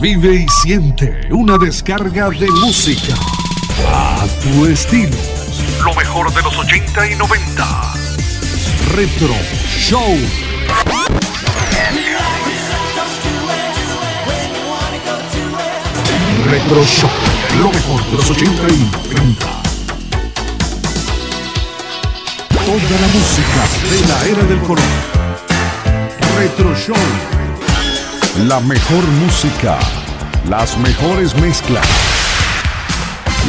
Vive y siente una descarga de música a tu estilo. Lo mejor de los 80 y 90. Retro Show. Retro Show. Lo mejor de los 80 y 90. Toda la música de la era del color. Retro Show la mejor música, las mejores mezclas.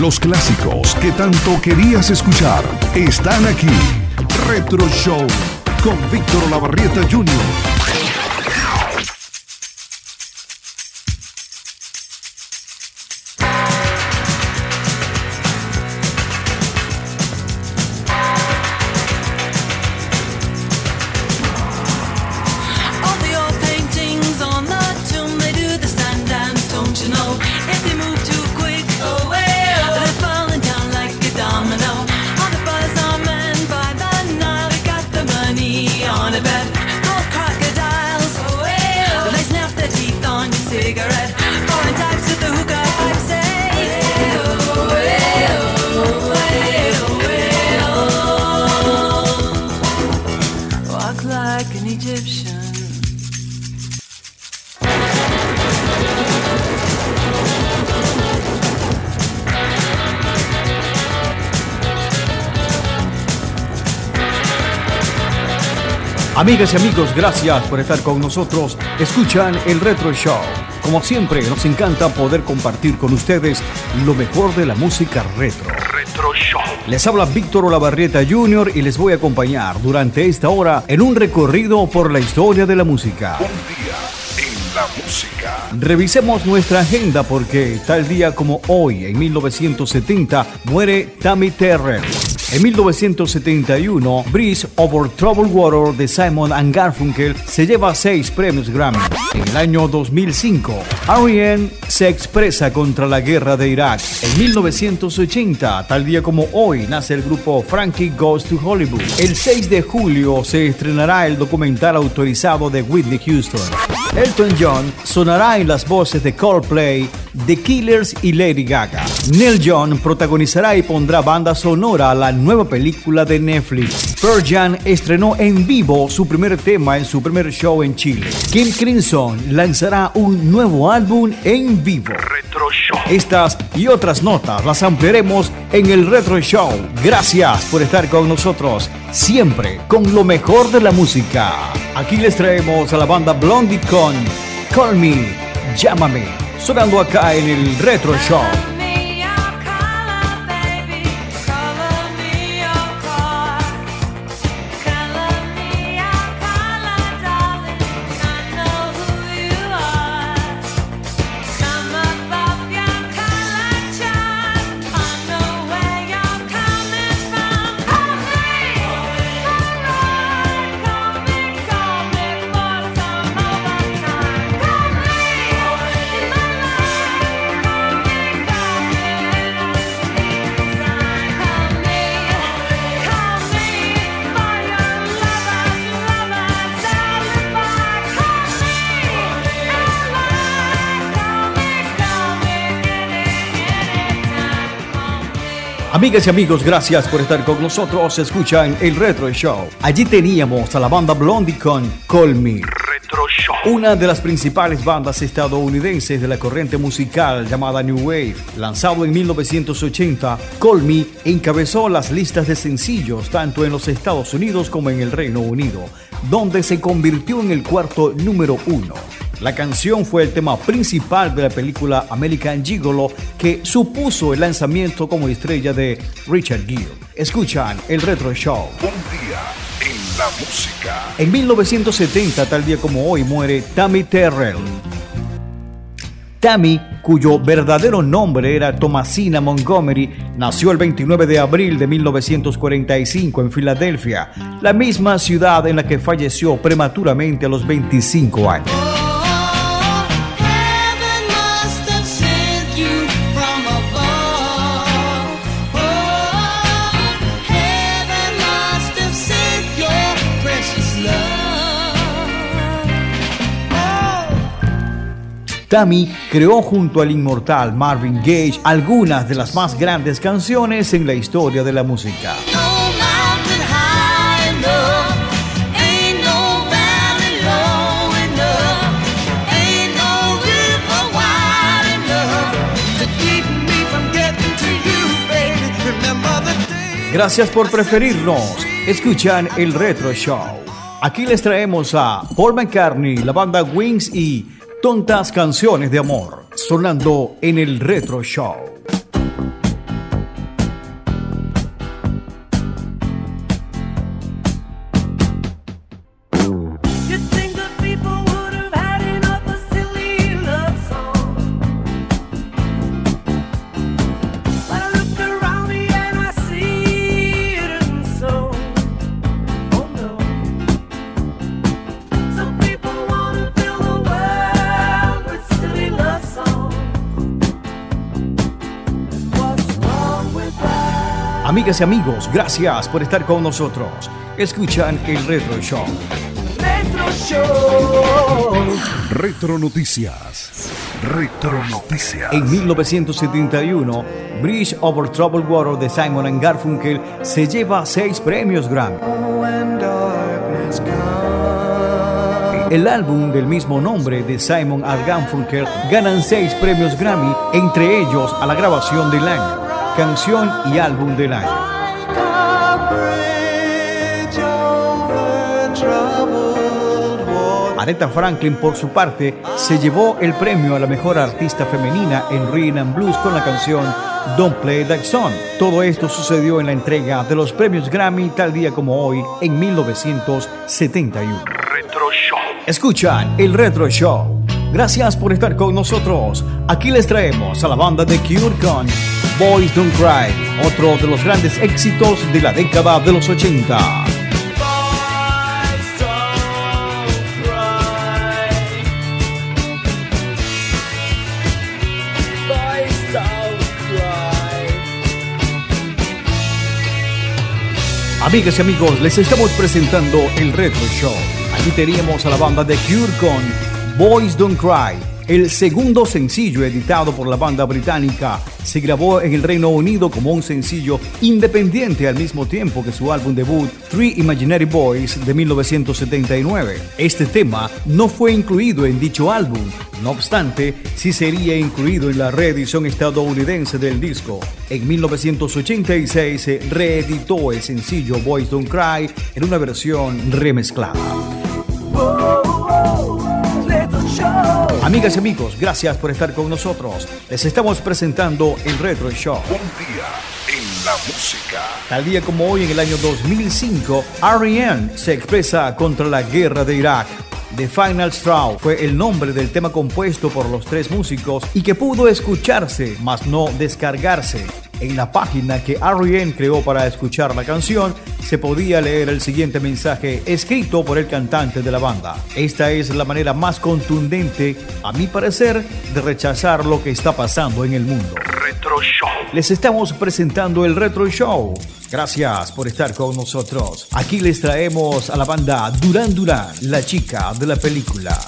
Los clásicos que tanto querías escuchar están aquí. Retro Show con Víctor Lavarrieta Jr. Amigas y amigos, gracias por estar con nosotros. Escuchan el Retro Show. Como siempre, nos encanta poder compartir con ustedes lo mejor de la música retro. Retro Show. Les habla Víctor Olavarrieta Jr. y les voy a acompañar durante esta hora en un recorrido por la historia de la música. Un día en la música. Revisemos nuestra agenda porque tal día como hoy, en 1970, muere Tammy Terrell en 1971, Breeze Over Troubled Water de Simon and Garfunkel se lleva seis premios Grammy. En el año 2005, R.E.M. se expresa contra la guerra de Irak. En 1980, tal día como hoy, nace el grupo Frankie Goes to Hollywood. El 6 de julio se estrenará el documental autorizado de Whitney Houston. Elton John sonará en las voces de Coldplay, The Killers y Lady Gaga. Neil John protagonizará y pondrá banda sonora a la nueva película de Netflix. Pearl Jam estrenó en vivo su primer tema en su primer show en Chile. Kim Crimson lanzará un nuevo álbum en vivo. Retro Show. Estas y otras notas las ampliaremos en el Retro Show. Gracias por estar con nosotros, siempre con lo mejor de la música. Aquí les traemos a la banda Blondie con Call Me, Llámame, sonando acá en el Retro Show. Amigas y amigos, gracias por estar con nosotros. Escuchan el Retro Show. Allí teníamos a la banda Blondie con Call Me. Retro Show. Una de las principales bandas estadounidenses de la corriente musical llamada New Wave. Lanzado en 1980, Call Me encabezó las listas de sencillos tanto en los Estados Unidos como en el Reino Unido, donde se convirtió en el cuarto número uno. La canción fue el tema principal de la película American Gigolo que supuso el lanzamiento como estrella de Richard Gere. Escuchan el Retro Show. Un día en la música. En 1970, tal día como hoy, muere Tammy Terrell. Tammy, cuyo verdadero nombre era Thomasina Montgomery, nació el 29 de abril de 1945 en Filadelfia, la misma ciudad en la que falleció prematuramente a los 25 años. Tammy creó junto al inmortal Marvin Gage algunas de las más grandes canciones en la historia de la música. Gracias por preferirnos. Escuchan el Retro Show. Aquí les traemos a Paul McCartney, la banda Wings y Tontas Canciones de Amor, sonando en el Retro Show. Amigas y amigos, gracias por estar con nosotros. Escuchan el Retro Show. Retro Show. Retro Noticias. Retro Noticias. En 1971, Bridge Over Troubled Water de Simon Garfunkel se lleva seis premios Grammy. El álbum del mismo nombre de Simon Garfunkel ganan seis premios Grammy, entre ellos a la grabación del año canción y álbum del año. Aretha Franklin, por su parte, se llevó el premio a la mejor artista femenina en Rhythm and Blues con la canción Don't Play That Song. Todo esto sucedió en la entrega de los premios Grammy tal día como hoy en 1971. Retro Show. Escuchan el Retro Show. Gracias por estar con nosotros. Aquí les traemos a la banda de Cure con Boys Don't Cry, otro de los grandes éxitos de la década de los 80. Amigas y amigos, les estamos presentando el Retro Show. Aquí teníamos a la banda de Cure con Boys Don't Cry el segundo sencillo editado por la banda británica se grabó en el Reino Unido como un sencillo independiente al mismo tiempo que su álbum debut Three Imaginary Boys de 1979. Este tema no fue incluido en dicho álbum, no obstante, sí sería incluido en la reedición estadounidense del disco. En 1986 se reeditó el sencillo Boys Don't Cry en una versión remezclada. Amigas y amigos, gracias por estar con nosotros. Les estamos presentando el Retro Show. Un día en la música. Tal día como hoy, en el año 2005, R.E.M. se expresa contra la guerra de Irak. The Final Straw fue el nombre del tema compuesto por los tres músicos y que pudo escucharse, mas no descargarse. En la página que R.E.M. creó para escuchar la canción, se podía leer el siguiente mensaje escrito por el cantante de la banda. Esta es la manera más contundente, a mi parecer, de rechazar lo que está pasando en el mundo. Retro Show. Les estamos presentando el Retro Show. Gracias por estar con nosotros. Aquí les traemos a la banda Duran Duran, la chica de la película.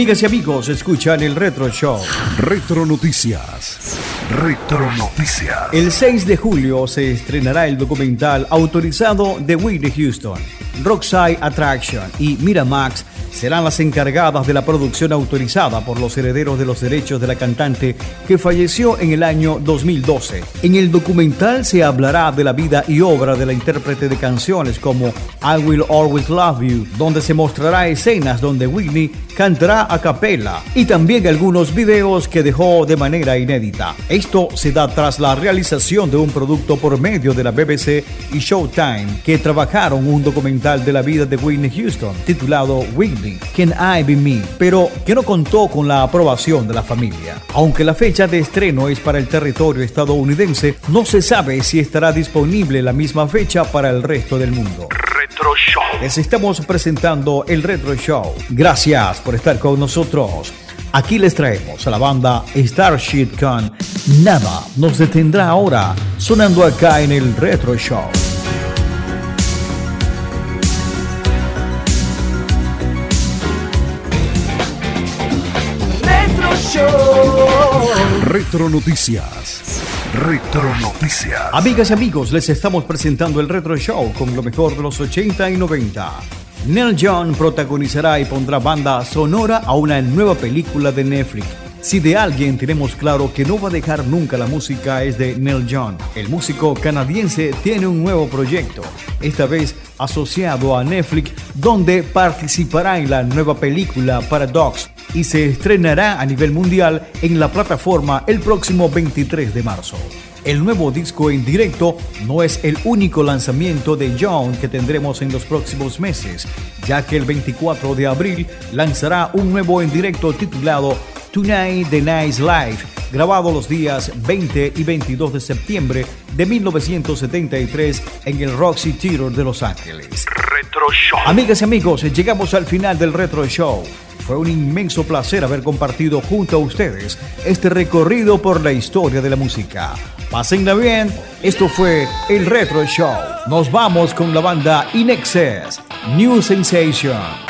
Amigas y amigos, escuchan el Retro Show. Retro Noticias. Retro Noticias. El 6 de julio se estrenará el documental autorizado de Whitney Houston. Rockside Attraction y Miramax serán las encargadas de la producción autorizada por los herederos de los derechos de la cantante que falleció en el año 2012. En el documental se hablará de la vida y obra de la intérprete de canciones como I Will Always Love You, donde se mostrará escenas donde Whitney cantará a capela y también algunos videos que dejó de manera inédita. Esto se da tras la realización de un producto por medio de la BBC y Showtime que trabajaron un documental de la vida de Whitney Houston titulado Whitney, Can I Be Me, pero que no contó con la aprobación de la familia. Aunque la fecha de estreno es para el territorio estadounidense, no se sabe si estará disponible la misma fecha para el resto del mundo. Retro Show. Les estamos presentando el Retro Show. Gracias por estar con nosotros. Aquí les traemos a la banda Starship con Nada nos detendrá ahora, sonando acá en el Retro Show. Retro Noticias. Retro Noticias. Amigas y amigos, les estamos presentando el Retro Show con lo mejor de los 80 y 90. Neil John protagonizará y pondrá banda sonora a una nueva película de Netflix. Si de alguien tenemos claro que no va a dejar nunca la música es de Neil John. El músico canadiense tiene un nuevo proyecto, esta vez asociado a Netflix, donde participará en la nueva película Paradox y se estrenará a nivel mundial en la plataforma el próximo 23 de marzo. El nuevo disco en directo no es el único lanzamiento de John que tendremos en los próximos meses, ya que el 24 de abril lanzará un nuevo en directo titulado Tonight the Nice Life, grabado los días 20 y 22 de septiembre de 1973 en el Roxy Theater de Los Ángeles. Retro Show. Amigas y amigos, llegamos al final del Retro Show. Fue un inmenso placer haber compartido junto a ustedes este recorrido por la historia de la música. Pásenla bien, esto fue el Retro Show. Nos vamos con la banda In Excess, New Sensation.